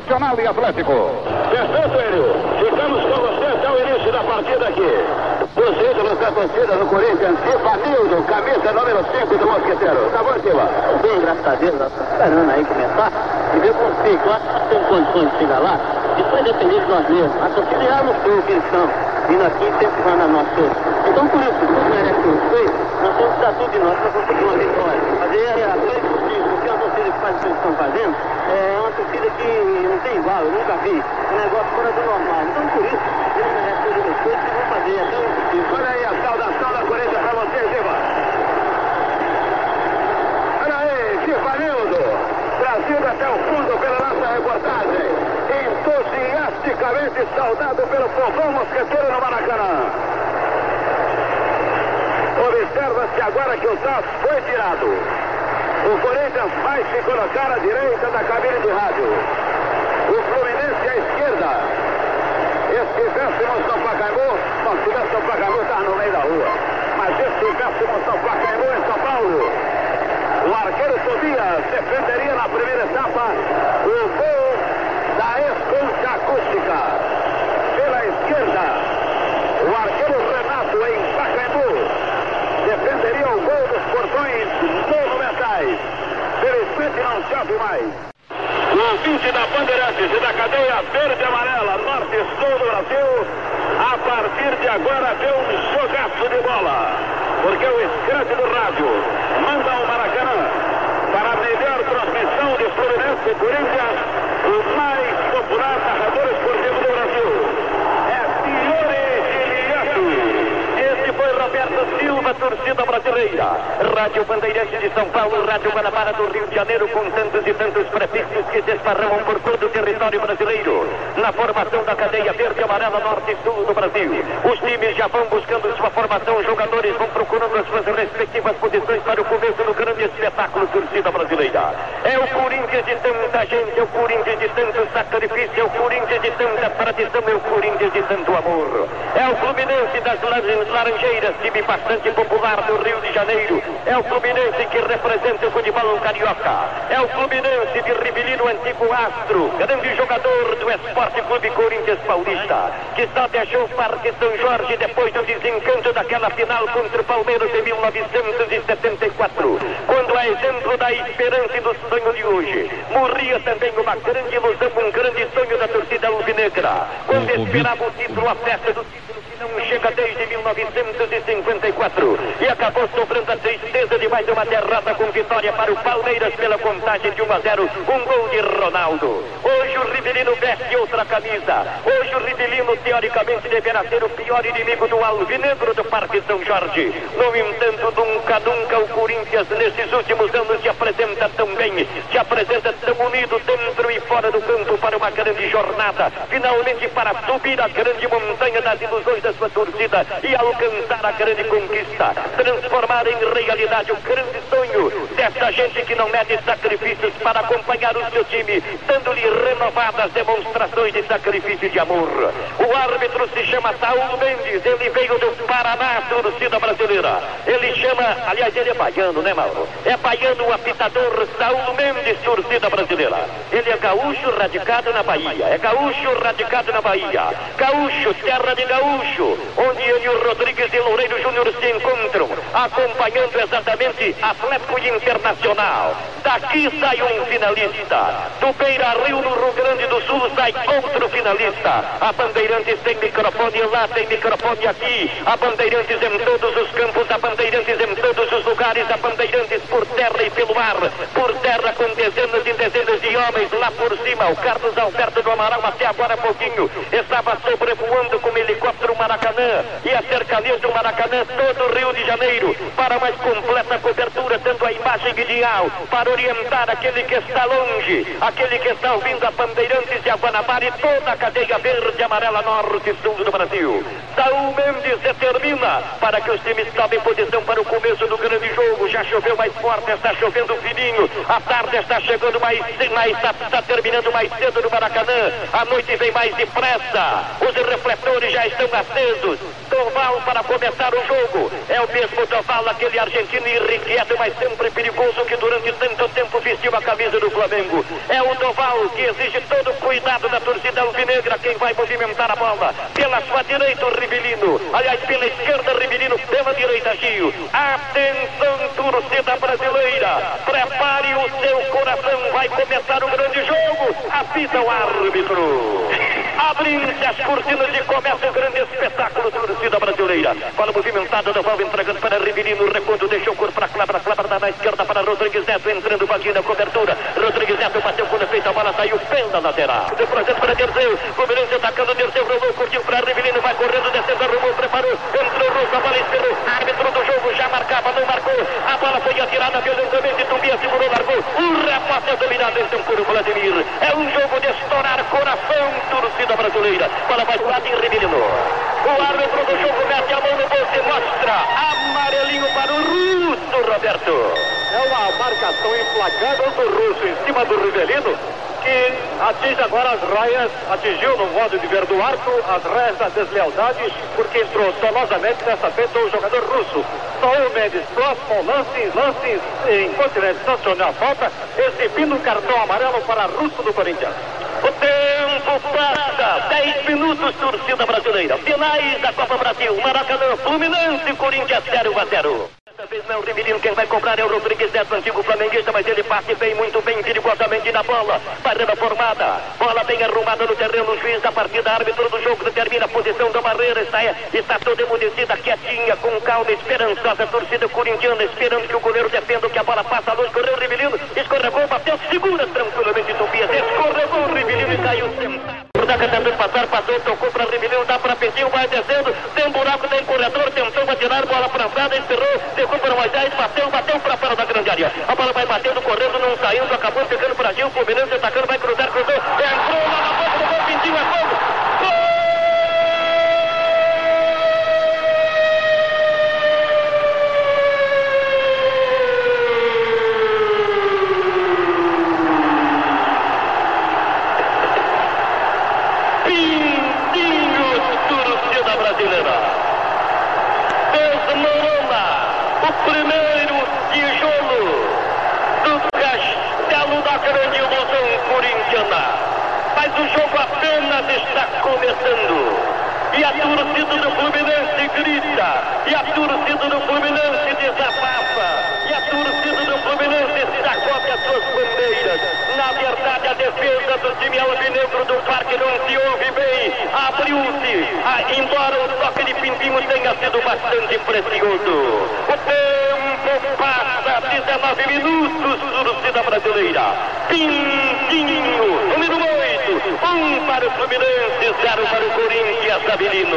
Internacional e Atlético. Perfeito, Hélio. Ficamos com você até o início da partida aqui. Os ídolos da torcida do Corinthians, Ivanildo, camisa número 5 do Mosqueteiro. Tá bom, Silva? Bem, graças a Deus, nós estamos esperando aí começar e ver com sei, claro que nós temos condições de chegar lá. Isso vai depender de nós mesmos. A torcida já mostrou que eles estão vindo aqui incentivando a nós todos. Então, por isso, tudo merece o respeito, nós temos que dar tudo de nós para conseguir uma vitória. Fazer a grande possível, porque a torcida que faz o que eles estão fazendo é uma torcida que não tem igual, eu nunca vi. Um negócio fora do normal. Então, por isso, eles merecem todo o respeito e vão fazer até o. Olha aí a saudação da Corinthians para você, Silva. Olha aí, Givanildo, trazido até o fundo pela nossa reportagem. Entusiasticamente saudado pelo povão mosqueteiro no Maracanã. Observa-se agora que o TAS foi tirado. O Corinthians vai se colocar à direita da cabine de rádio. O Fluminense à esquerda. E se tivéssemos no Pacaembu, se tivesse no Pacaembu, estava no meio da rua. Mas se estivéssemos no Pacaembu, em São Paulo, o arqueiro Tobias defenderia na primeira etapa o gol da esconcha acústica. Pela esquerda, o arqueiro Renato em Pacaembu defenderia o gol dos portões monumentais. Felizmente não chove mais. O ouvinte da Bandeirantes e da cadeia verde e amarela, norte e sul do Brasil, a partir de agora vê um jogaço de bola. Porque o escrante do rádio manda ao Maracanã para a melhor transmissão de Fluminense Corinthians, o mais popular narrador esportivo do Brasil. É Fiore Giliato. Este foi Roberto Silva, torcida brasileira. Rádio Bandeirante de São Paulo, Rádio Guanabara do Rio de Janeiro, com tantos e tantos prefixos que se esparramam por todo o território brasileiro. Na formação da cadeia verde, amarela, norte e sul do Brasil. Os times já vão buscando sua formação, os jogadores vão procurando as suas respectivas posições para o começo do grande espetáculo torcida brasileira. É o Corinthians de tanta gente, é o Corinthians de tanto sacrifício, é o Corinthians de tanta tradição, é o Corinthians de tanto amor. É o Fluminense das Laranjeiras, time bastante popular do Rio de Janeiro. É o Fluminense que representa o futebol carioca. É o Fluminense de Rivelino, antigo astro, grande jogador do Esporte Clube Corinthians Paulista, que só deixou o Parque São Jorge depois do desencanto daquela final contra o Palmeiras em 1974, quando a exemplo da esperança e do sonho de hoje, morria também uma grande ilusão, um grande sonho da torcida alvinegra, quando esperava o título, a festa do título não chega desde 1954 e acabou sofrendo a tristeza de mais uma derrota com vitória para o Palmeiras pela contagem de 1 a 0, um gol de Ronaldo. Hoje o Rivelino veste outra camisa. Hoje o Rivelino teoricamente deverá ser o pior inimigo do Alvinegro do Parque São Jorge. No entanto, nunca, nunca o Corinthians nesses últimos anos se apresenta tão bem, se apresenta tão unido dentro e fora do campo para uma grande jornada, finalmente para subir a grande montanha das ilusões da sua torcida e alcançar a grande conquista, transformar em realidade o grande sonho dessa gente que não mede sacrifícios para acompanhar o seu time, dando-lhe renovadas demonstrações de sacrifício e de amor. O árbitro se chama Saúl Mendes, ele veio do Paraná, torcida brasileira. Ele chama, aliás, ele é baiano, né, Mauro? É baiano o apitador Saúl Mendes, torcida brasileira. Ele é gaúcho radicado na Bahia, é gaúcho radicado na Bahia. Gaúcho, terra de gaúcho, onde ele e o Rodrigues e Loureiro Júnior se encontram, acompanhando exatamente Atlético Internacional. Daqui sai um finalista. Do Beira Rio, no Rio Grande do Sul, sai outro finalista. A Bandeirantes tem microfone lá, tem microfone aqui. A Bandeirantes em todos os campos, a Bandeirantes em todos os lugares, a Bandeirantes por terra e pelo mar. Por terra com dezenas e dezenas de homens lá por cima. O Carlos Alberto do Amaral, até agora pouquinho, estava sobrevoando com helicóptero Maracanã e a cercanias do Maracanã, todo o Rio de Janeiro, para mais completa cobertura, tendo para orientar aquele que está longe, aquele que está ouvindo a Bandeirantes de Guanabara e toda a cadeia verde amarela norte e sul do Brasil. Saúl Mendes determina para que os times tomem posição para o começo do grande jogo. Já choveu mais forte, está chovendo fininho. A tarde está chegando mais, mais está, está terminando mais cedo no Maracanã. A noite vem mais depressa. Os refletores já estão acesos. Doval para começar o jogo. É o mesmo Doval, aquele argentino irrequieto, mas sempre perigoso Russo que durante tanto tempo vestiu a camisa do Flamengo. É o Doval que exige todo cuidado da torcida alvinegra, quem vai movimentar a bola. Pela sua direita, o Rivelino. Aliás, pela esquerda, Rivelino. Pela direita, Gio. Atenção, torcida brasileira. Prepare o seu coração. Vai começar o grande jogo. Apita o árbitro. Abrindo-se as cortinas e começa o grande espetáculo da torcida brasileira. Bola movimentada, Doval entregando para Rivelino. Recuando, deixou o corpo para Clebra. Clebra na esquerda para Rodrigues Neto. Entrando o na cobertura. Rodrigues Neto bateu quando fez a bola. Saiu pela lateral. De projeto para terceiro. Fluminense atacando terceiro. Rolou, curtiu para Rivelino. Vai correndo, descendo, arrumou, preparou. Entrou Russo, a bola esperou. Árbitro do jogo já marcava, não marcou. A bola foi atirada violentamente. Tumbia segurou, largou. O repórter dominado então por Vladimir. É um jogo brasileira. Bola vai pro Rivelino. O árbitro do jogo mete a mão no bolso e mostra amarelinho para o Russo, Roberto. É uma marcação implacável do Russo em cima do Rivelino que atinge agora as raias, atingiu no modo de ver do arco as raias da deslealdade, porque entrou dolosamente dessa vez o jogador russo. Saul Mendes, próximo lance, lance em continente sancionou a falta, exibindo o cartão amarelo para russo do Corinthians. Passa, 10 minutos, torcida brasileira. Finais da Copa Brasil, Maracanã, Fluminense, Corinthians 0 a 0. Vez não é o Rivelino, quem vai cobrar é o Rodrigues Neto, antigo flamenguista, mas ele passe bem, muito bem, perigosamente na bola. Barreira formada, bola bem arrumada no terreno, o juiz da partida, árbitro do jogo, determina a posição da barreira, está, está toda emudecida, quietinha, com calma, esperançosa, torcida corintiana, esperando que o goleiro defenda, que a bola passa luz, correu o Rivelino, escorregou, bateu, segura tranquilamente Tobias, escorregou o Rivelino e caiu sentado. Daca tentando passar, passou, tocou para Rivelino, dá para Petinho, vai descendo, tem um buraco, tem corredor, tentou atirar, bola plantada, esperou, tocou para Moisés, bateu, bateu para fora da grande área. A bola vai batendo, Parque não se ouve bem. Abriu-se. Ah, embora o toque de Pimpinho tenha sido bastante precioso. O tempo passa. 19 minutos, torcida brasileira. Pintinho, número 8. Um para o Fluminense, zero para o Corinthians, Avelino.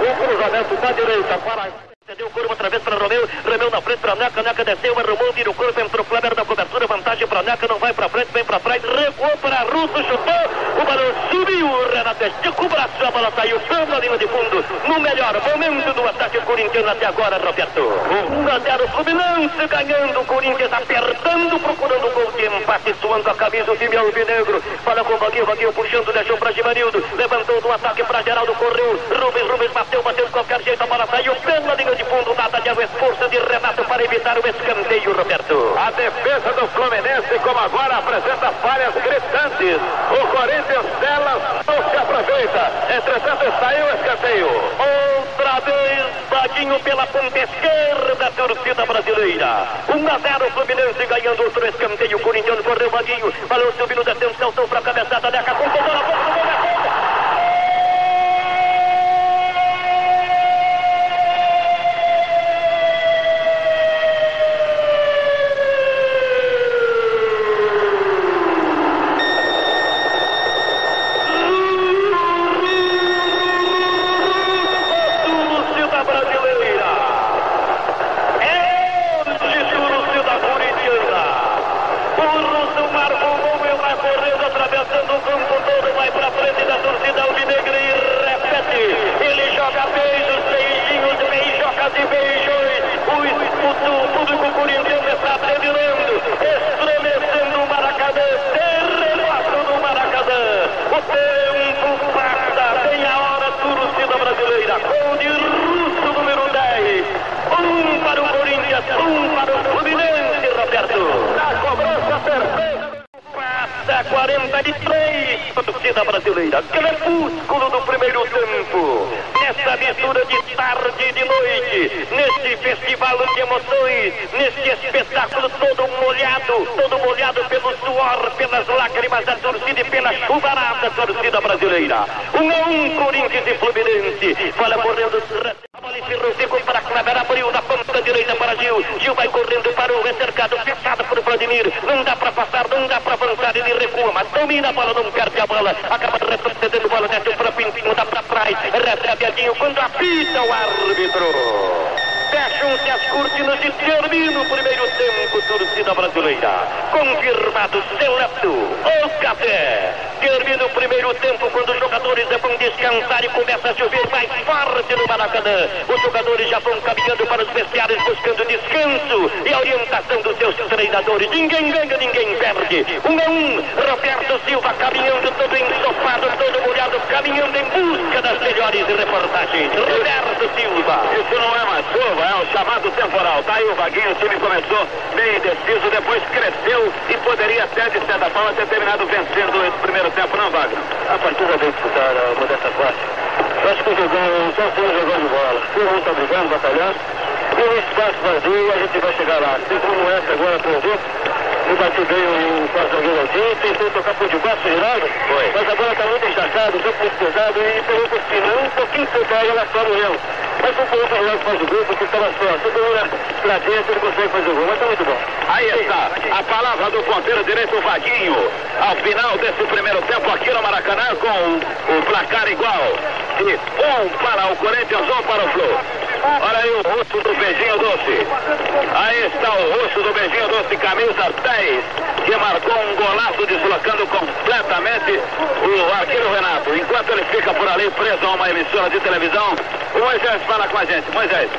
O cruzamento da direita para... Deu o corpo outra vez para Romeu, Romeu na frente para Neca, Neca desceu, arrumou, vira o corpo, entrou Kleber na cobertura, vantagem para Neca, não vai para frente, vem para trás, recuou para Russo, chutou, o balão subiu, o Renato esticou o braço, a bola saiu pela linha de fundo, no melhor momento do ataque corintiano até agora, Roberto. 1 a 0, Fluminense ganhando, Corinthians apertando, procurando o gol de empate, suando a camisa do time alvinegro, fala com o Vaguinho, Vaguinho puxando, deixou para Givanildo, levantou do ataque para Geraldo, correu, Rubens, Rubens bateu, bateu de qualquer jeito, a bola saiu pela linha de fundo, nada de esforço de Renato para evitar o escanteio, Roberto. A defesa do Fluminense, como agora, apresenta falhas gritantes. O Corinthians delas não se aproveita. Entretanto, saiu o escanteio. Outra vez, Badinho pela ponta esquerda, torcida brasileira. 1 a 0, Fluminense ganhando outro escanteio. Corinthians correu Badinho, balão subindo, descendo, saltou para a cabeçada, Neca, com bola, bola, bola, torcida brasileira. Crepúsculo do primeiro tempo. Nessa mistura de tarde e de noite. Neste festival de emoções. Neste espetáculo todo molhado. Todo molhado pelo suor, pelas lágrimas da torcida e pela chuvarada torcida brasileira. Um a um, Corinthians e Fluminense. Fala correndo. Ficou para Kleber, abriu na ponta direita para Gil. Gil vai correndo, parou, é cercado, fechado Vladimir. Não dá para passar, não dá para avançar, ele recua, mas domina a bola, não perde a bola. Acaba retrocedendo a bola, desce para Pintinho, dá para trás, recebe Edinho quando apita o árbitro. Fecham-se as cortinas e termina o primeiro tempo, torcida brasileira. Confirmado, seleto, o café. Termina o primeiro tempo quando os jogadores vão descansar e começa a chover mais forte no Maracanã. Os jogadores já vão caminhando para os vestiários buscando descanso e a orientação dos seus treinadores. Ninguém ganha, ninguém perde. Um a um, Roberto Silva caminhando todo ensopado, todo molhado, caminhando em busca das melhores reportagens. Roberto Silva. Isso não é mais é o chamado temporal. Tá aí o Vaguinho, o time começou bem indeciso, depois cresceu e poderia até, de certa forma, ter terminado vencendo esse primeiro tempo, não, Wagner? A partida bem disputada, modesta parte. Acho que o jogão só foi um jogão de bola. Todo mundo está brigando, batalhando. E o espaço vazio, a gente vai chegar lá. Assim como essa agora, por o bati bem o quarto zagueiro aqui, tentou tocar por debaixo, Geraldo. Foi. Mas agora está muito encharcado, o jogo muito pesado e pegou por cima. Um pouquinho de aí ela sobe mesmo. Mas foi por outro lado faz o gol, porque estava só. Todo mundo pra dentro, ele consegue fazer o gol. Mas está muito bom. Aí está, a palavra do ponteiro direito, o Vaguinho, ao final desse primeiro tempo aqui no Maracanã, com o, o placar igual. E um para o Corinthians, um para o Flu. Olha aí o rosto do Beijinho Doce. Aí está o rosto do Beijinho Doce, camisa 10, que marcou um golaço deslocando completamente o arqueiro Renato. Enquanto ele fica por ali preso a uma emissora de televisão, o Moisés fala com a gente. Moisés.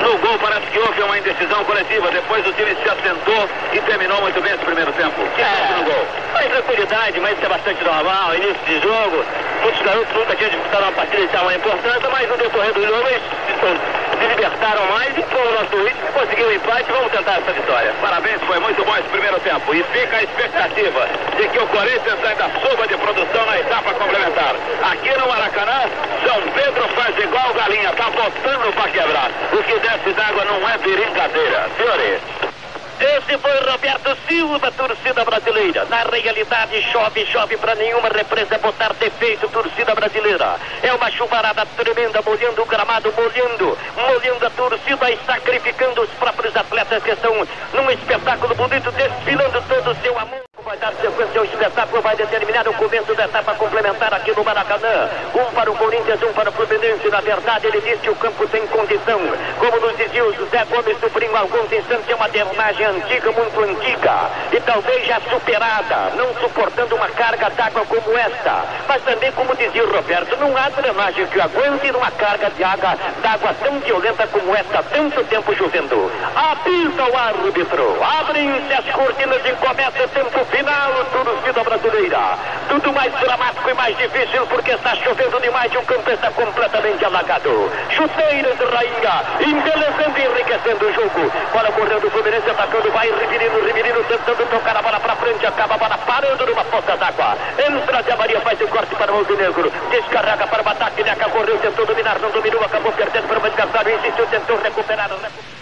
No gol parece que houve uma indecisão coletiva. Depois o time se assentou e terminou muito bem esse primeiro tempo. O que houve no gol? Mas tranquilidade, mas isso é bastante normal. Início de jogo, muitos garotos nunca tinham disputado uma partida de tamanha importância, mas no decorrer do jogo eles se, libertaram mais e foram no nosso ritmo, conseguiram o empate. Vamos tentar essa vitória. Parabéns, foi muito bom esse primeiro tempo. E fica a expectativa de que o Corinthians ainda suba de produção na etapa complementar. Aqui no Maracanã, São Pedro faz igual galinha, tá botando para quebrar. O que desce d'água não é brincadeira. Senhores. Esse foi Roberto Silva, torcida brasileira. Na realidade, chove, chove para nenhuma represa botar defeito, torcida brasileira. É uma chuvarada tremenda, molhando o gramado, molhando, molhando a torcida e sacrificando os próprios atletas que estão num espetáculo bonito, desfilando todo o seu amor. Vai dar sequência ao espetáculo, vai determinar o começo da etapa complementar aqui no Maracanã. Um para o Corinthians, um para o Fluminense. Na verdade, ele disse que o campo tem condição. Como nos dizia o José Gomes há alguns instantes, é uma drenagem antiga, muito antiga. E talvez já superada, não suportando uma carga d'água como esta. Mas também, como dizia o Roberto, não há drenagem que aguente uma carga de água, d'água tão violenta como esta, tanto tempo chovendo. Apita o árbitro, abrem-se as cortinas e começa o tempo final, torcida brasileira. Tudo mais dramático e mais difícil porque está chovendo demais e o campo está completamente alagado. Chuteiras, rainha, embelezando e enriquecendo o jogo. Bola correndo o Fluminense, atacando, vai Riverino, Riverino tentando tocar a bola para frente, acaba a bola parando numa poça d'água. Entra Zé Maria, faz o corte para o Montenegro, descarrega para o ataque, Neca correu, tentou dominar, não dominou, acabou perdendo para o Gastalho, insistiu, tentou recuperar, recuperar.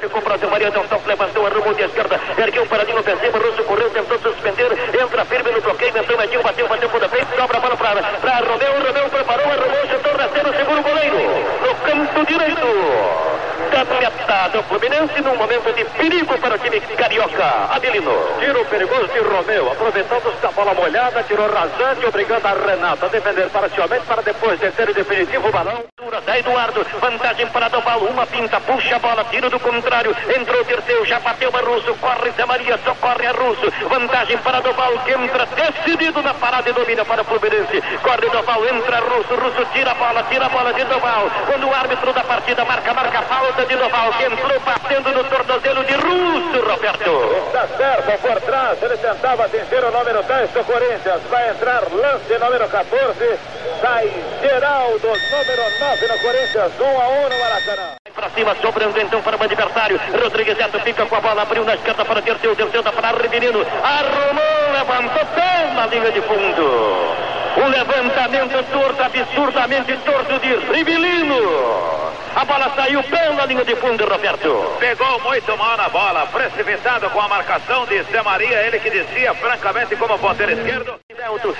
Ficou para o Maria, então levantou, arrumou de esquerda, ergueu um paradinho ofensivo, Russo correu, tentou suspender, entra firme no bloqueio, entrou Edinho, bateu, bateu por frente, sobra a bola para Romeu, Romeu preparou, arrumou, chutou, rasteiro, segura o goleiro, no canto direito. Caminhada o Fluminense num momento de perigo para o time carioca. Adelino. Tiro perigoso de Romeu, aproveitando-se da bola molhada, tirou rasante, obrigando a Renato a defender parcialmente para depois descer o definitivo balão. Da Eduardo, vantagem para Doval, uma pinta, puxa a bola, tiro do contrário, entrou Terceu, já bateu a Russo, corre Zé Maria, socorre a Russo, vantagem para Doval, que entra decidido na parada e domina para o Fluminense, corre Doval, entra Russo, Russo tira a bola, tira a bola de Doval, quando o árbitro da partida marca, marca a falta de Doval, que entrou batendo no tornozelo de Russo, Roberto. Está certo, por trás, ele tentava atingir o número 10 do Corinthians, vai entrar lance número 14, sai Geraldo, número 9 no Corinthians, 1 a 1 no Maracanã. Pra cima, sobrando então para o adversário. Rodrigues Neto fica com a bola, abriu na esquerda para Terceiro, Terceiro para Riverino. Arrumou, levantou pela linha de fundo. O levantamento torto, absurdamente torto de Rivelino. A bola saiu pela linha de fundo, Roberto. Pegou muito mal na bola, precipitado com a marcação de Zé Maria, ele que descia francamente como ponteiro esquerdo.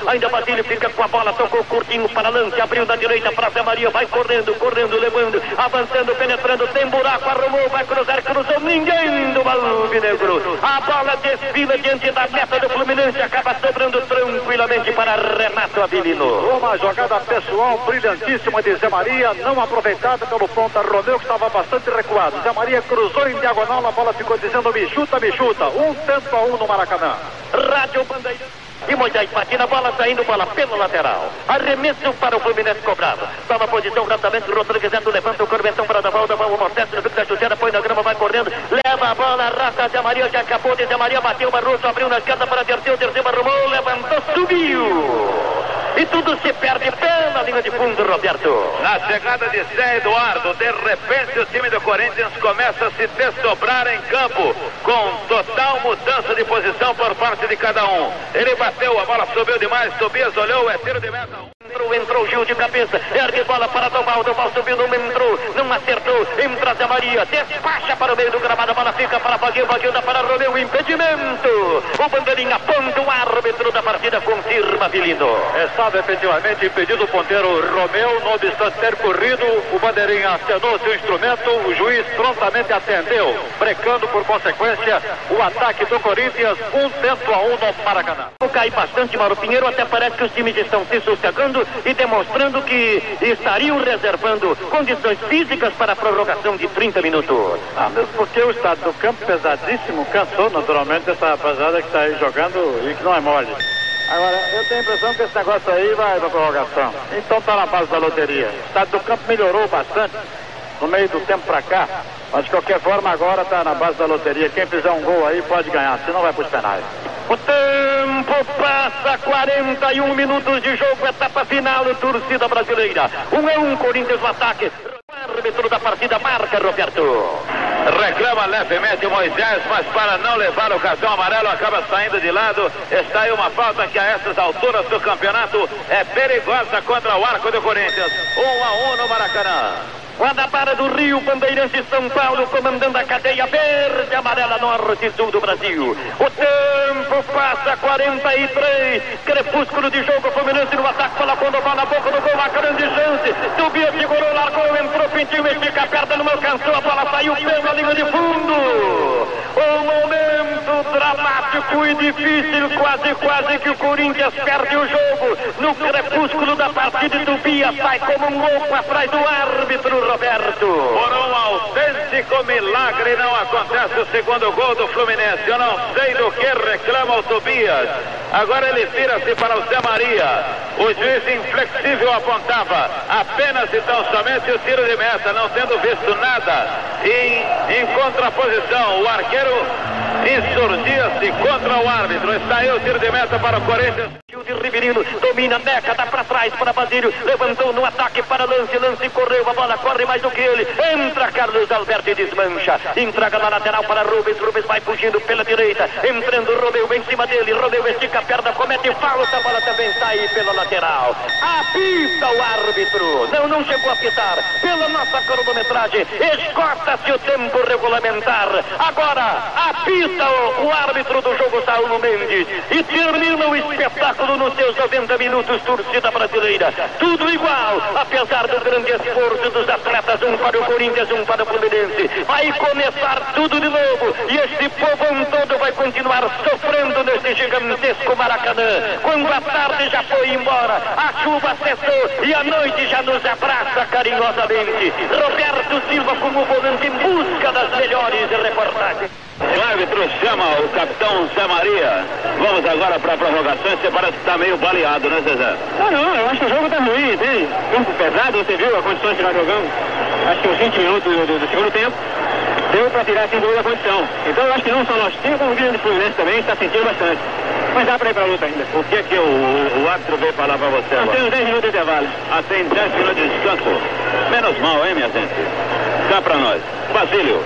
Ainda Basílio fica com a bola, tocou curtinho para lance, abriu da direita para Zé Maria, vai correndo, correndo, levando, avançando, penetrando, tem buraco, arrumou, vai cruzar, cruzou, ninguém do Negro. A bola desfila diante da meta do Fluminense, acaba sobrando tranquilamente para Renato Avilino. Uma jogada pessoal brilhantíssima de Zé Maria, não aproveitada pelo ponta Romeu, que estava bastante recuado. Zé Maria cruzou em diagonal, a bola ficou dizendo me chuta, me chuta. Um tanto a um no Maracanã. Rádio Bandeira. E Moisés Patina, bola saindo, bola pela lateral. Arremesso para o Fluminense cobrado. Toma posição rapidamente, Rodrigues Neto levanta o corvetão para dar volta, o no bico da chuteira, põe na grama, vai correndo, leva a bola, arrasta Zé Maria, já acabou de Zé Maria, bateu o Barroso, abriu na esquerda para terceiro, terceiro arrumou, levantou, subiu. E tudo se perde pela linha de fundo, Roberto. Na chegada de Zé Eduardo, de repente o time do Corinthians começa a se desdobrar em campo, com total mudança de posição por parte de cada um. Ele bateu, a bola subiu demais, Tobias olhou, é tiro de meta. Entrou, entrou Gil de cabeça, ergue bola para Doval, Doval subiu, não entrou, não acertou, entra Zé Maria, despacha para o meio do gramado, a bola fica para Baguio, Baguio dá para Romeu, impedimento. O bandeirinha aponta. O árbitro da partida, confirma Vilino. Estava efetivamente impedido o ponteiro Romeu, não obstante ter corrido, o bandeirinha acenou seu instrumento, o juiz prontamente atendeu, brecando por consequência o ataque do Corinthians, um tento a um no Maracanã. Cai bastante, Mauro Pinheiro, até parece que os times estão se sossegando e demonstrando que estariam reservando condições físicas para a prorrogação de 30 minutos. Ah, mesmo porque o estado do campo pesadíssimo cansou naturalmente essa rapaziada que está aí jogando e que não é mole. Agora, eu tenho a impressão que esse negócio aí vai para prorrogação. Então tá na base da loteria. O estado do campo melhorou bastante no meio do tempo para cá. Mas de qualquer forma agora tá na base da loteria. Quem fizer um gol aí pode ganhar, senão vai para os penais. O tempo passa, 41 minutos de jogo, etapa final, torcida brasileira. Um é um, Corinthians no ataque. O árbitro da partida marca, Roberto. Reclama levemente Moisés, mas para não levar o cartão amarelo acaba saindo de lado. Está aí uma falta que a essas alturas do campeonato é perigosa contra o arco do Corinthians. Um a um no Maracanã. Guanabara do Rio, Bandeirantes São Paulo, comandando a cadeia verde, amarela, norte e sul do Brasil. O tempo passa 43, crepúsculo de jogo, Fluminense no ataque, quando bola na boca do gol, a grande chance. Subiu, segurou, largou, entrou, pintinho, estica a perna, não alcançou, a bola saiu pela linha de fundo. O momento dramático e difícil, quase, quase que o Corinthians perde o jogo. No crepúsculo da partida, Tubia sai como um louco atrás do árbitro. Roberto. Por um autêntico milagre não acontece o segundo gol do Fluminense. Eu não sei do que reclama o Tobias. Agora ele vira-se para o Zé Maria. O juiz inflexível apontava apenas e tão somente o tiro de meta, não tendo visto nada. Em, em contraposição, o arqueiro insurgia-se contra o árbitro. Está o tiro de meta para o Corinthians. De Riverino domina, Neca, dá para trás para Basílio, levantou no ataque para Lance, Lance correu, a bola corre mais do que ele, entra Carlos Alberto e desmancha, entrega na lateral para Rubens, Rubens vai fugindo pela direita, entrando Romeu em cima dele, Romeu estica a perna, comete falta, a bola também sai pela lateral, apita o árbitro, não, não chegou a apitar, pela nossa cronometragem, esgota-se o tempo regulamentar, agora apita o, o árbitro do jogo, Saulo Mendes, e termina o espetáculo nos seus 90 minutos, torcida brasileira. Tudo igual, apesar do grande esforço dos atletas, um para o Corinthians, um para o Fluminense. Vai começar tudo de novo e este povo todo vai continuar sofrendo neste gigantesco Maracanã. Quando a tarde já foi embora, a chuva cessou e a noite já nos abraça carinhosamente. Roberto Silva como volante em busca das melhores reportagens. O árbitro chama o capitão Zé Maria. Vamos agora para a prorrogação. Você parece que está meio baleado, né, Zezé? Não, não, eu acho que o jogo está ruim, tem campo pesado, você viu a condição que nós jogamos? Acho que uns 20 minutos do, do, do segundo tempo deu para tirar sem dúvida a condição. Então eu acho que não só nós temos, como o Grande Fluminense também está sentindo bastante. Mas dá para ir para a luta ainda. O que é que o, o, o árbitro veio falar para você agora? temos 10 minutos de intervalo. Ah, tem 10 minutos de descanso. Menos mal, hein, minha gente? Cá para nós. Basílio.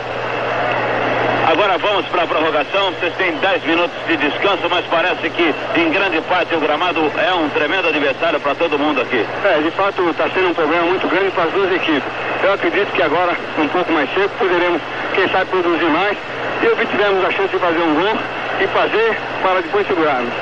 Agora vamos para a prorrogação. Vocês têm 10 minutos de descanso, mas parece que em grande parte o gramado é um tremendo adversário para todo mundo aqui. É, de fato está sendo um problema muito grande para as duas equipes. Eu acredito que agora, um pouco mais cedo, poderemos, quem sabe, produzir mais e obtivemos a chance de fazer um gol e fazer para depois segurarmos.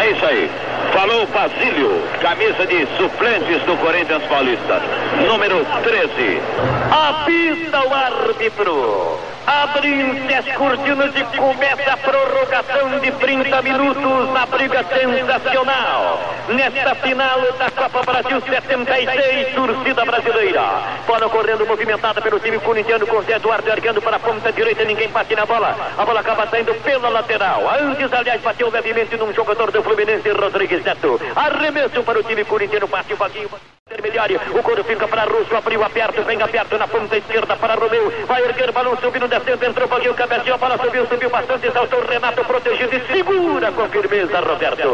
É isso aí. Falou Basílio, camisa de suplentes do Corinthians Paulista, número 13. Apita o árbitro. Abrem-se as cortinas e começa a prorrogação de 30 minutos na briga sensacional. Nesta final da Copa Brasil 76, torcida brasileira. Bola correndo movimentada pelo time corintiano com Zé Eduardo erguendo para a ponta direita, ninguém bate na bola. A bola acaba saindo pela lateral. Antes, aliás, bateu levemente num jogador do Fluminense, Rodrigues Neto. Arremesso para o time corintiano, parte o Vaguinho. Intermediário, o coro fica para Russo, abriu aperto, vem aperto na ponta esquerda para Romeu, vai erguer balão subindo, descendo, entrou, Vaguinho, cabeceou, a bola subiu, subiu bastante, exaltou Renato protegido e segura com firmeza, Roberto.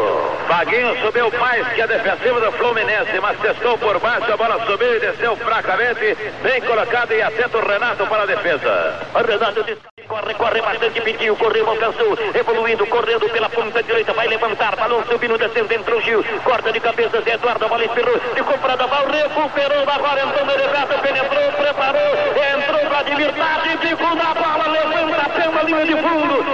Vaguinho subiu mais que a defensiva do Fluminense, mas testou por baixo, a bola subiu e desceu fracamente, bem colocado e atento o Renato para a defesa. O Renato corre, corre bastante, pediu, correu, alcançou, evoluindo, correndo pela ponta direita, vai levantar, balão subindo, descendo, entrou Gil, corta de cabeça, Zé Eduardo, a bola espirrou, ficou para dar Naval recuperou agora, entrou Meregato, penetrou, preparou, entrou Vladimir Tati, ficou na bola, levanta até uma linha de fundo,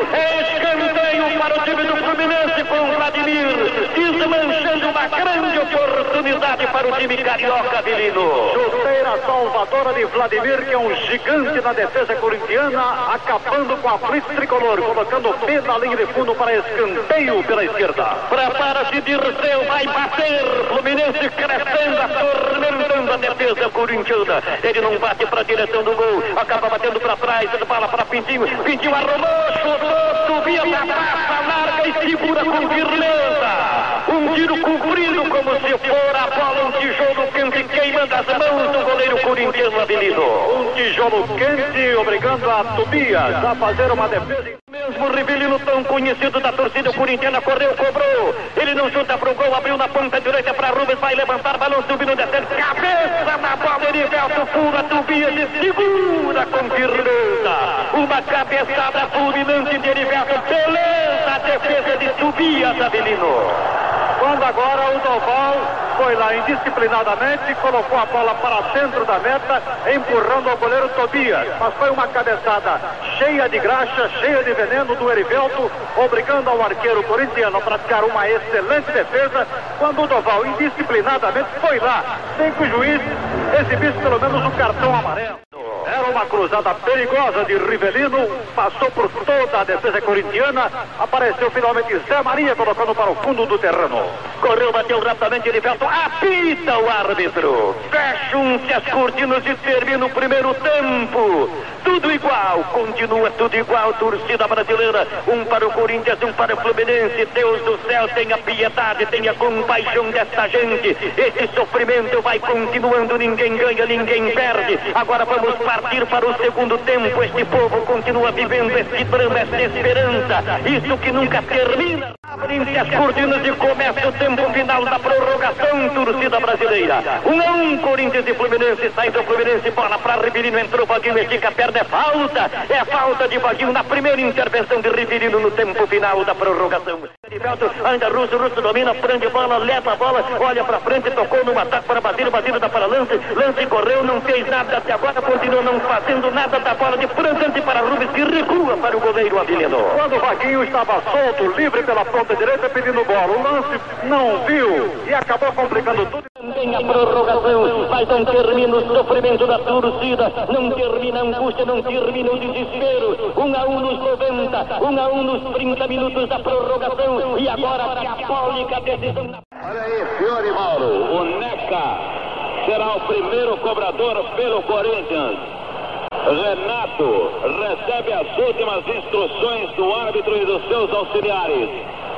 escanteio para o time do Fluminense com Vladimir, desmanchando uma grande oportunidade para o time carioca, Avelino. Chuteira salvadora de Vladimir, que é um gigante na defesa corintiana, acabando com a blitz tricolor, colocando o pé na linha de fundo para escanteio pela esquerda. Prepara-se Dirceu, vai bater, Fluminense crescendo, atormentando a defesa corintiana. Ele não bate para a direção do gol, acaba batendo para trás, bola para Pintinho, Pintinho arrumou, chutou, subia na passa, larga e segura com firmeza. Um tiro comprido como se for a bola, um tijolo quente queimando as mãos do goleiro corintiano Avelino. Um tijolo quente obrigando a Tobias a fazer uma defesa. Mesmo Rivelino, tão conhecido da torcida corintiana, correu, cobrou. Ele não chuta pro gol, abriu na ponta direita para Rubens, vai levantar, balão subindo, descendo, cabeça na bola, Erivelto pula, Tobias e segura com firmeza. Uma cabeçada fulminante de Erivelto, beleza a defesa de Tobias Avelino. Quando agora o Doval foi lá indisciplinadamente, colocou a bola para centro da meta, empurrando o goleiro Tobias. Mas foi uma cabeçada cheia de graxa, cheia de veneno do Erivelto, obrigando ao arqueiro corintiano a praticar uma excelente defesa, quando o Doval indisciplinadamente foi lá, sem que o juiz exibisse pelo menos um cartão amarelo. Era uma cruzada perigosa de Rivelino, passou por toda a defesa corintiana, apareceu finalmente Zé Maria colocando para o fundo do terreno. Correu, bateu rapidamente, Erivelto, apita o árbitro. Fecham-se as cortinas e termina o primeiro tempo. Tudo igual, continua tudo igual, torcida brasileira. Um para o Corinthians, um para o Fluminense. Deus do céu, tenha piedade, tenha compaixão desta gente. Esse sofrimento vai continuando, ninguém ganha, ninguém perde. Agora vamos partir para o segundo tempo. Este povo continua vivendo este drama, esta esperança. Isso que nunca termina. Abrem-se as cortinas e começa o tempo final da prorrogação, torcida brasileira. Um a um, Corinthians e Fluminense, sai do Fluminense, bola para Riverino, entrou Vaguinho, estica a perna, é falta, é falta de Vaguinho na primeira intervenção de Riverino no tempo final da prorrogação. Erivelto anda Russo, Russo domina, prende bola, leva a bola, olha para frente, tocou no ataque para Basílio, Basílio dá para Lance, Lance correu, não fez nada até agora, continua não fazendo nada da bola de frente para Rubens, que recua para o goleiro Avilino. Quando o Vaguinho estava solto, livre pela ponta direita, pedindo bola, o lance não viu e acabou complicando tudo. Tem a prorrogação, mas não termina o sofrimento da torcida, não termina a angústia, não termina o desespero. Um a um nos 90, um a um nos 30 minutos da prorrogação e agora a diabólica decisão. Olha aí, Fiore Mauro, O Neca será o primeiro cobrador pelo Corinthians. Renato recebe as últimas instruções do árbitro e dos seus auxiliares.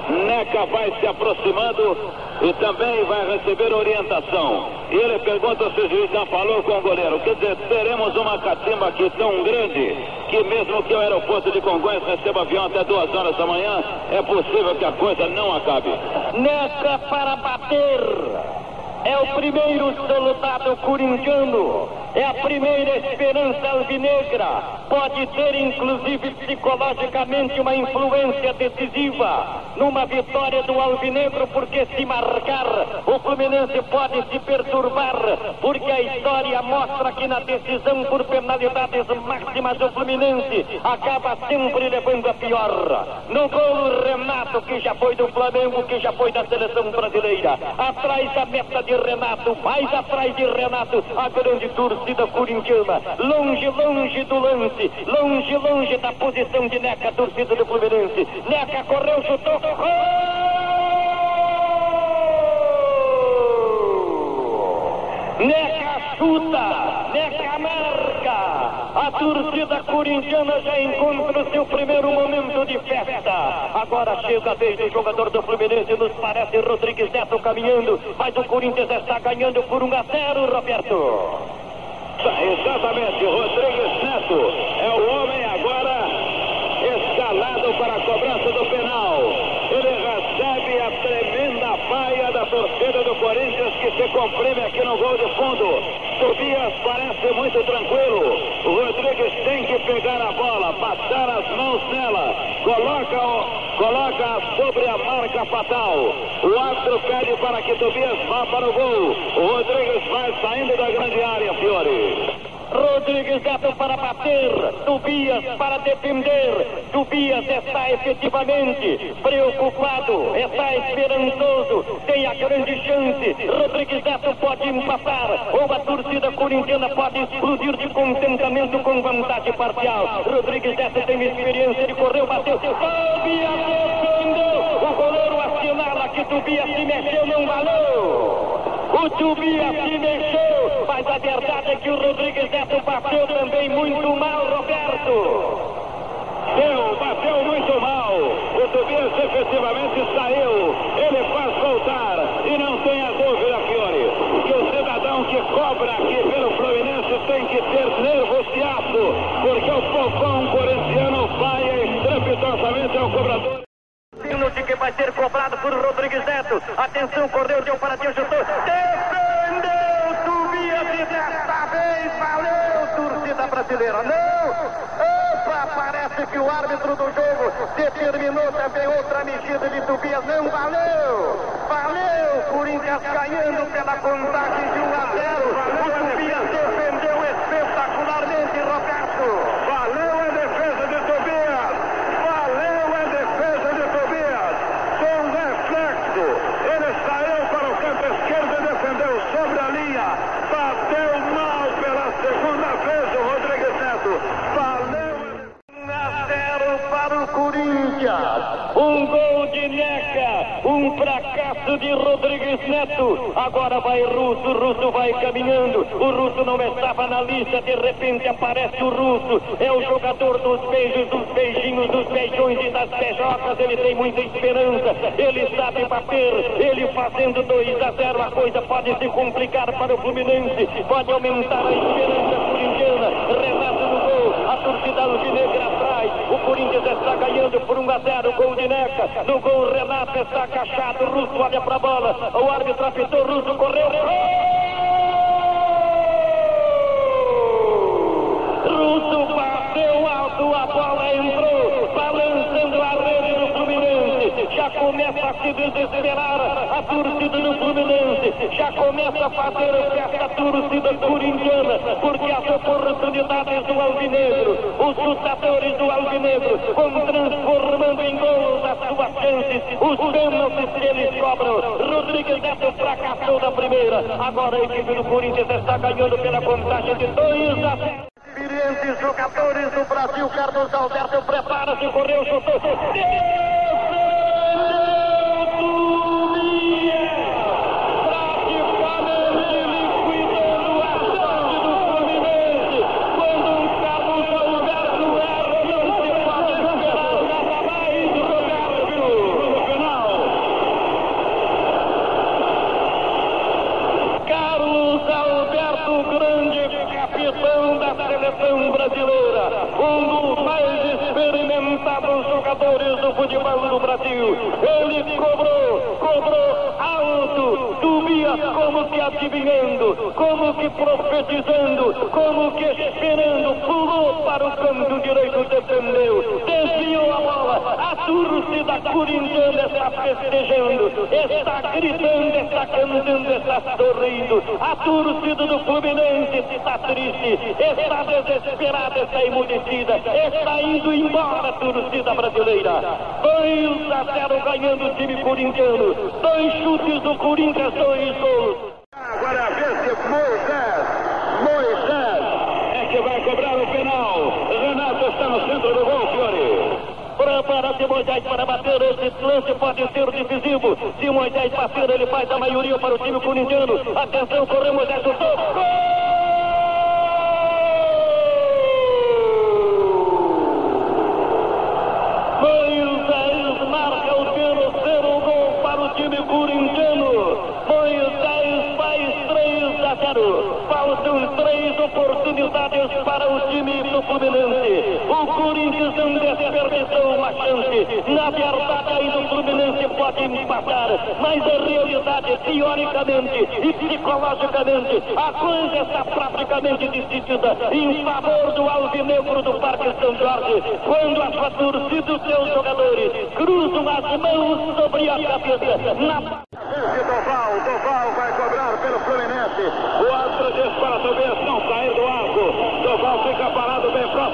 Neca vai se aproximando e também vai receber orientação. Ele pergunta se o juiz já falou com o goleiro. Quer dizer, teremos uma catimba aqui tão grande que mesmo que o aeroporto de Congonhas receba avião até duas horas da manhã, é possível que a coisa não acabe. Neca para bater. É o primeiro soldado corintiano. é a primeira esperança alvinegra. Pode ter, inclusive, psicologicamente, uma influência decisiva numa vitória do alvinegro, porque se marcar, o Fluminense pode se perturbar, porque a história mostra que na decisão por penalidades máximas o Fluminense acaba sempre levando a pior. No gol, Renato, que já foi do Flamengo, que já foi da seleção brasileira. Atrás da meta de Renato, mais atrás de Renato, a grande torcida corintiana. Longe, longe do lance, longe, longe da posição de Neca, torcida do Fluminense. Neca correu, chutou, Neca chuta, Neca marca. A torcida corintiana já encontra o seu primeiro momento de festa. Agora chega a vez do jogador do Fluminense, nos parece Rodrigues Neto caminhando, mas o Corinthians está ganhando por 1 a 0, Roberto. Exatamente, Rodrigues Neto é o homem agora escalado para a cobrança do penal. Ele recebe a tremenda paia da torcida do Corinthians que se comprime aqui no gol de fundo. Tobias parece muito tranquilo. O Rodrigues tem que pegar a bola, passar as mãos nela, coloca, coloca sobre a marca fatal. O árbitro pede para que Tobias vá para o gol. O Rodrigues vai saindo da grande área, Fiore. Rodrigues Neto para bater, Tobias para defender. Tobias está efetivamente preocupado, está esperançoso, tem a grande chance. Rodrigues Neto pode empatar, ou a torcida corintiana pode explodir de contentamento com vantagem parcial. Rodrigues Neto tem experiência, ele correu, bateu. Tobias defendeu, o goleiro assinala que Tobias se mexeu, não valeu. O Tobias se mexeu, mas a verdade é que o Rodrigues Neto bateu também muito mal, Roberto. Deu, bateu muito mal. O Tobias efetivamente saiu. Ele faz voltar. E não tenha dúvida, Fiore, que o cidadão que cobra aqui pelo Fluminense tem que ter nervos de aço, porque o fofão corintiano vai estrepitosamente ao cobrador. De que vai ser cobrado por Rodrigues Neto. Atenção, correu, deu para Deus, chutou. E vez valeu, torcida brasileira. Não! Opa, parece que o árbitro do jogo determinou também outra mexida de Tobias. Não valeu! Valeu! Corinthians ganhando pela contagem de 1 a 0. O Tobias defendeu espetacularmente, Roberto. Valeu a defesa de Tobias! Valeu a defesa de Tobias! Com reflexo, ele saiu para o canto esquerdo e defendeu sobre a linha. Bateu mal pela segunda vez o Rodrigues Neto. Valeu a 1 a 0 para o Corinthians. Um gol de Neca, um fracasso de Rodrigues Neto. Agora vai Russo, Russo vai caminhando. O Russo não estava na lista, de repente aparece o Russo. É o jogador dos beijos, dos beijinhos, dos beijões e das beijocas. Ele tem muita esperança, ele sabe bater. Ele fazendo 2 a 0, a coisa pode se complicar para o Fluminense. Pode aumentar a esperança corintiana. Renato no gol, a torcida alvinegra atrás. O Corinthians está ganhando por 1 a 0, gol de Neca. No gol, Renato está agachado. Russo olha para a bola. O árbitro apitou, Russo correu. Russo bateu alto, a bola entrou, balançando a rede do Fluminense. Já começa a se desesperar a torcida do Fluminense. Já começa a fazer festa a torcida corintiana, porque as oportunidades do Alvinegro, os lutadores do Alvinegro, vão transformando em gols as suas chances. Os pênaltis que eles cobram. Rodrigues Neto fracassou na primeira. Agora a equipe do Corinthians está ganhando pela contagem de 2 a 0. Experientes jogadores do Brasil, Carlos Alberto prepara-se, correu, chutou. Defendeu Tobias! Praticamente liquidando a sorte do Fluminense. Quando um Carlos Alberto erra, não se pode esperar nada mais, Roberto. no final. Carlos Alberto Grande, capitão da seleção brasileira, um dos mais experimentados jogadores do futebol do Brasil. Ele cobrou, cobrou alto, Tobias como que adivinhando, como que profetizando, como que esperando, pulou para o canto direito, defendeu, desviou a bola, a torcida corintiana está festejando, está gritando, está cantando, está sorrindo, a torcida do Fluminense está triste, está desesperada, está emudecida, está indo embora a torcida brasileira. 2 a 0 ganhando o time corintiano, dois chutes do Corinthians, dois gols. Agora é a vez de Moisés. Moisés é que vai cobrar o penal. Renato está no centro do gol, Fiore. Prepara-se Moisés para bater. Esse lance pode ser decisivo. Se Moisés bater, ele faz a maioria para o time corintiano. Atenção, correu Moisés. Gol! Moisés marca o terceiro gol para o time corintiano. Moisés faz 3 a 0. Faltam três oportunidades para o time do Fluminense. O Corinthians não desperdiçou uma chance. Na verdade, ainda o Fluminense pode empatar. Mas a realidade, teoricamente e psicologicamente, a coisa está praticamente decidida em favor do Alvinegro do Parque São Jorge. Quando a sua torcida e seus jogadores cruzam as mãos sobre a cabeça. Na Doval, Doval vai cobrar pelo Fluminense. O árbitro diz para Tobias não sair do arco. Doval fica parado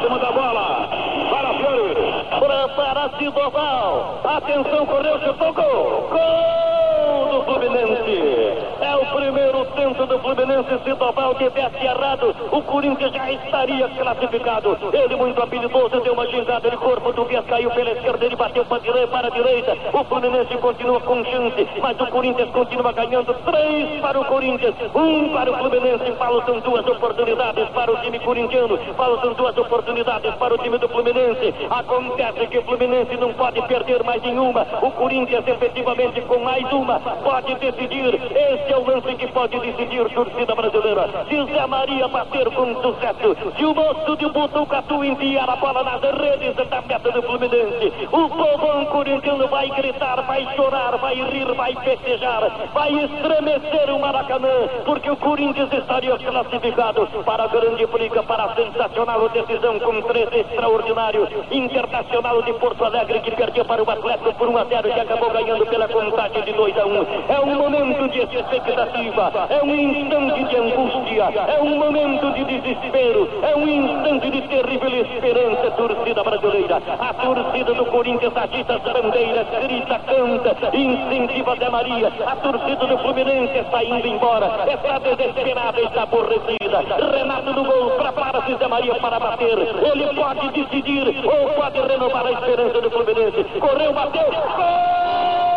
próximo da bola. Para Fiore. Prepara-se Doval. Atenção, correu, chutou gol. Gol do Fluminense. É o primeiro tento do Fluminense. Se Doval tivesse errado, o Corinthians já estaria classificado. Ele, muito habilidoso, deu uma gingada de corpo. Tobias caiu pela esquerda, ele bateu para a direita. Para a direita. O Fluminense continua com chance, mas o Corinthians continua ganhando. Três para o Corinthians, um para o Fluminense. Faltam duas oportunidades para o time corintiano. Faltam duas oportunidades para o time do Fluminense. Acontece que o Fluminense não pode perder mais nenhuma. O Corinthians, efetivamente, com mais uma, pode decidir. Este é o lance que pode decidir, torcida brasileira. Zé Maria bater com sucesso, se o moço de Butucatu enviar a bola nas redes da meta do Fluminense, o povão corintiano vai gritar, vai chorar, vai rir, vai festejar, vai estremecer o Maracanã, porque o Corinthians estaria classificado para a grande briga, para a sensacional decisão com três extraordinários. Internacional de Porto Alegre que perdeu para o Atlético por 1 a 0 e acabou ganhando pela contagem de 2 a 1. É um momento de expectativa, é um instante de angústia, é um momento de desespero, é um instante de terrível esperança, torcida brasileira. A torcida do Corinthians agita as bandeiras, grita, canta, incentiva Zé Maria. A torcida do Fluminense está indo embora, está desesperada, está aborrecida. Renato do gol, prepara-se Zé Maria para bater. Ele pode decidir ou pode renovar a esperança do Fluminense. Correu, bateu, gol!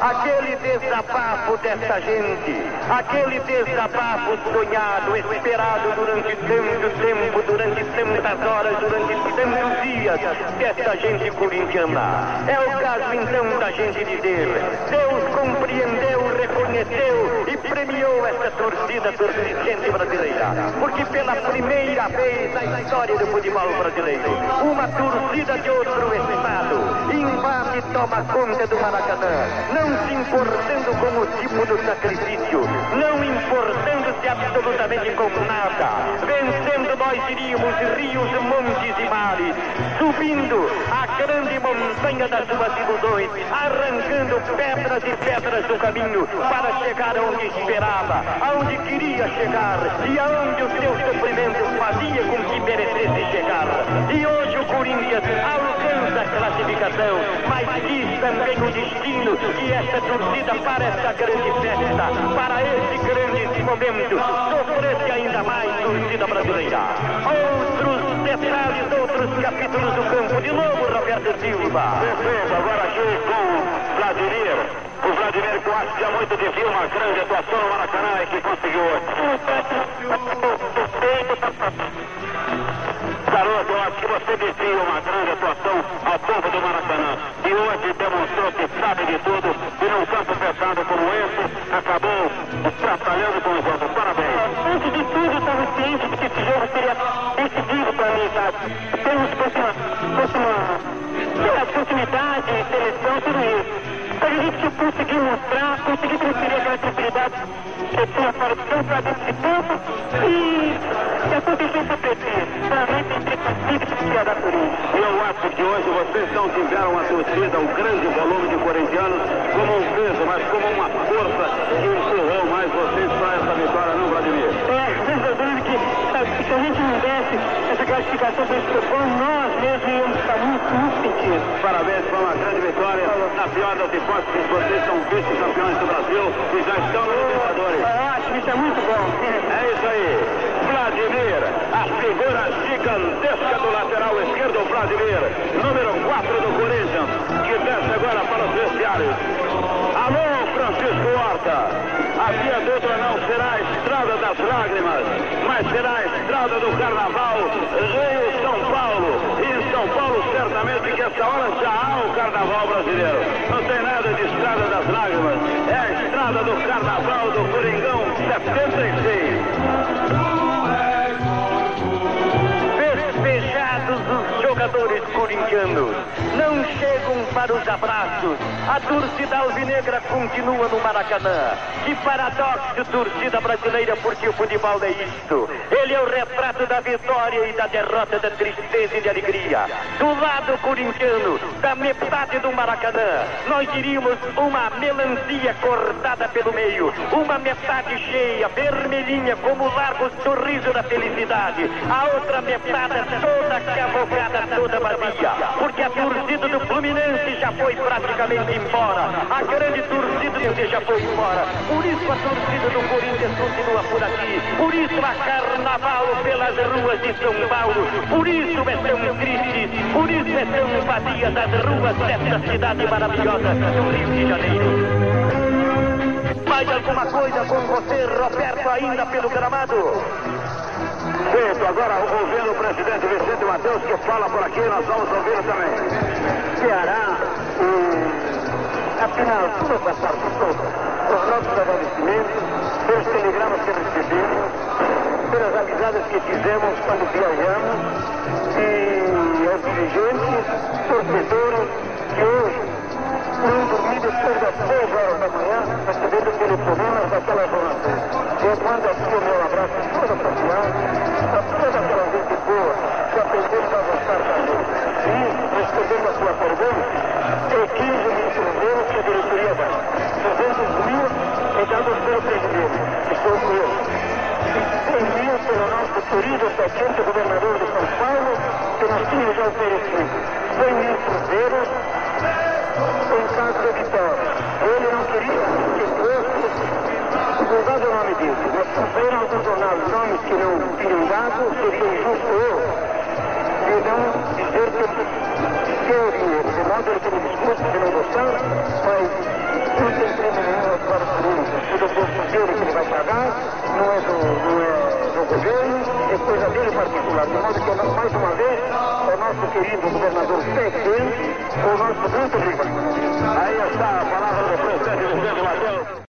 Aquele desabafo dessa gente, aquele desabafo sonhado, esperado durante tanto tempo, durante tantas horas, durante tantos dias dessa gente corintiana. É o caso então da gente dizer, Deus compreendeu, reconheceu e premiou essa torcida torcicente brasileira, porque pela primeira vez na história do futebol brasileiro, uma torcida de outro estado. Invade e toma conta do Maracanã, não se importando com o tipo do sacrifício, não importando-se absolutamente com nada, vencendo nós diríamos rios, montes e mares, subindo a grande montanha das suas ilusões, arrancando pedras e pedras do caminho para chegar onde esperava, aonde queria chegar e aonde o seu sofrimento fazia com que merecesse chegar. E hoje o Corinthians alcança a classificação, mas diz também o destino que esta torcida para esta grande festa, para esse grande momento, sofresse ainda mais torcida brasileira. Outros detalhes, outros capítulos do campo. De novo, Roberto Silva. Perfeito, agora aqui com Vladimir. O Vladimir que é muito de uma grande atuação no Maracanã e que conseguiu a gente conseguir mostrar, conseguir transferir aquela tranquilidade que eu tinha fora de campo para dentro de campo e que aconteceu foi preciso. Realmente entre convicto que ia dar por isso. E eu acho que hoje vocês não tiveram a torcida, um grande volume de corintianos, como um peso, mas como uma força que empurrou mais vocês para essa vitória, não, Vladimir? É, verdadeiro que sabe, se a gente não desse essa classificação para esse nós mesmos íamos estar muito, muito sentidos. Parabéns por uma grande vitória. Na pior das hipóteses, vocês são vice-campeões do Brasil e já estão nos Libertadores. Eu acho que isso é muito bom. É isso aí. Vladimir, a figura gigantesca do lateral esquerdo, Vladimir, número 4 do Corinthians, que desce agora para os vestiários. Alô, Francisco Horta. A via dupla não será a estrada das lágrimas, mas será a estrada do carnaval Rio-São Paulo. E em São Paulo, certamente que essa hora já há o carnaval brasileiro. Não tem nada de estrada das lágrimas. É a estrada do carnaval do Coringão 76. Corintianos, não chegam para os abraços. A torcida alvinegra continua no Maracanã. Que paradoxo, torcida brasileira, porque o futebol é isto. Ele é o retrato da vitória e da derrota, da tristeza e de alegria. Do lado corintiano, da metade do Maracanã, nós diríamos uma melancia cortada pelo meio, uma metade cheia, vermelhinha, como o largo sorriso da felicidade. A outra metade toda cavocada, toda vazia, porque a torcida do Fluminense já foi praticamente embora. A grande torcida do já foi embora. Por isso a torcida do Corinthians continua por aqui. Por isso a carnaval pelas ruas de São Paulo. Por isso é tão triste. Por isso é tão vazia as ruas desta cidade maravilhosa do Rio de Janeiro. Mais alguma coisa com você, Roberto, ainda pelo gramado? Feito, agora ouvindo o presidente Vicente Matheus que fala por aqui, nós vamos ouvir também. Ceará, hum, afinal, tudo passar por todo. Os nossos agradecimentos, pelos telegramas que recebemos, pelas amizades que fizemos quando viajamos e aos dirigentes, torcedores não dormi depois das 6 horas da manhã, recebendo telefonemas daquela zona sul. Eu mando aqui o meu abraço a toda a sociedade, a toda aquela gente boa que aprendemos a gostar da gente. E, respondendo a sua pergunta, é 15 mil cruzeiros que a diretoria dá. 200 mil é dados pelo presidente, que sou eu. E 100 mil pelo nosso querido presidente governador de São Paulo, que nós tínhamos já oferecido. 100 mil cruzeiros em caso de vitória. Ele não queria que fosse divulgado o nome dele. Nós sofremos no jornal nomes que não tinham dado, seria injusto eu e não dizer que teoria, de modo ele tem discurso de não gostar, mas não tem prêmio nenhum para o político. Se do posto dele que ele vai pagar, não é do, não é do governo, é coisa dele particular. De modo que, mais uma vez, o nosso querido governador Pequeno, o nosso muito obrigado. Aí está a palavra do presidente Vicente Matheus.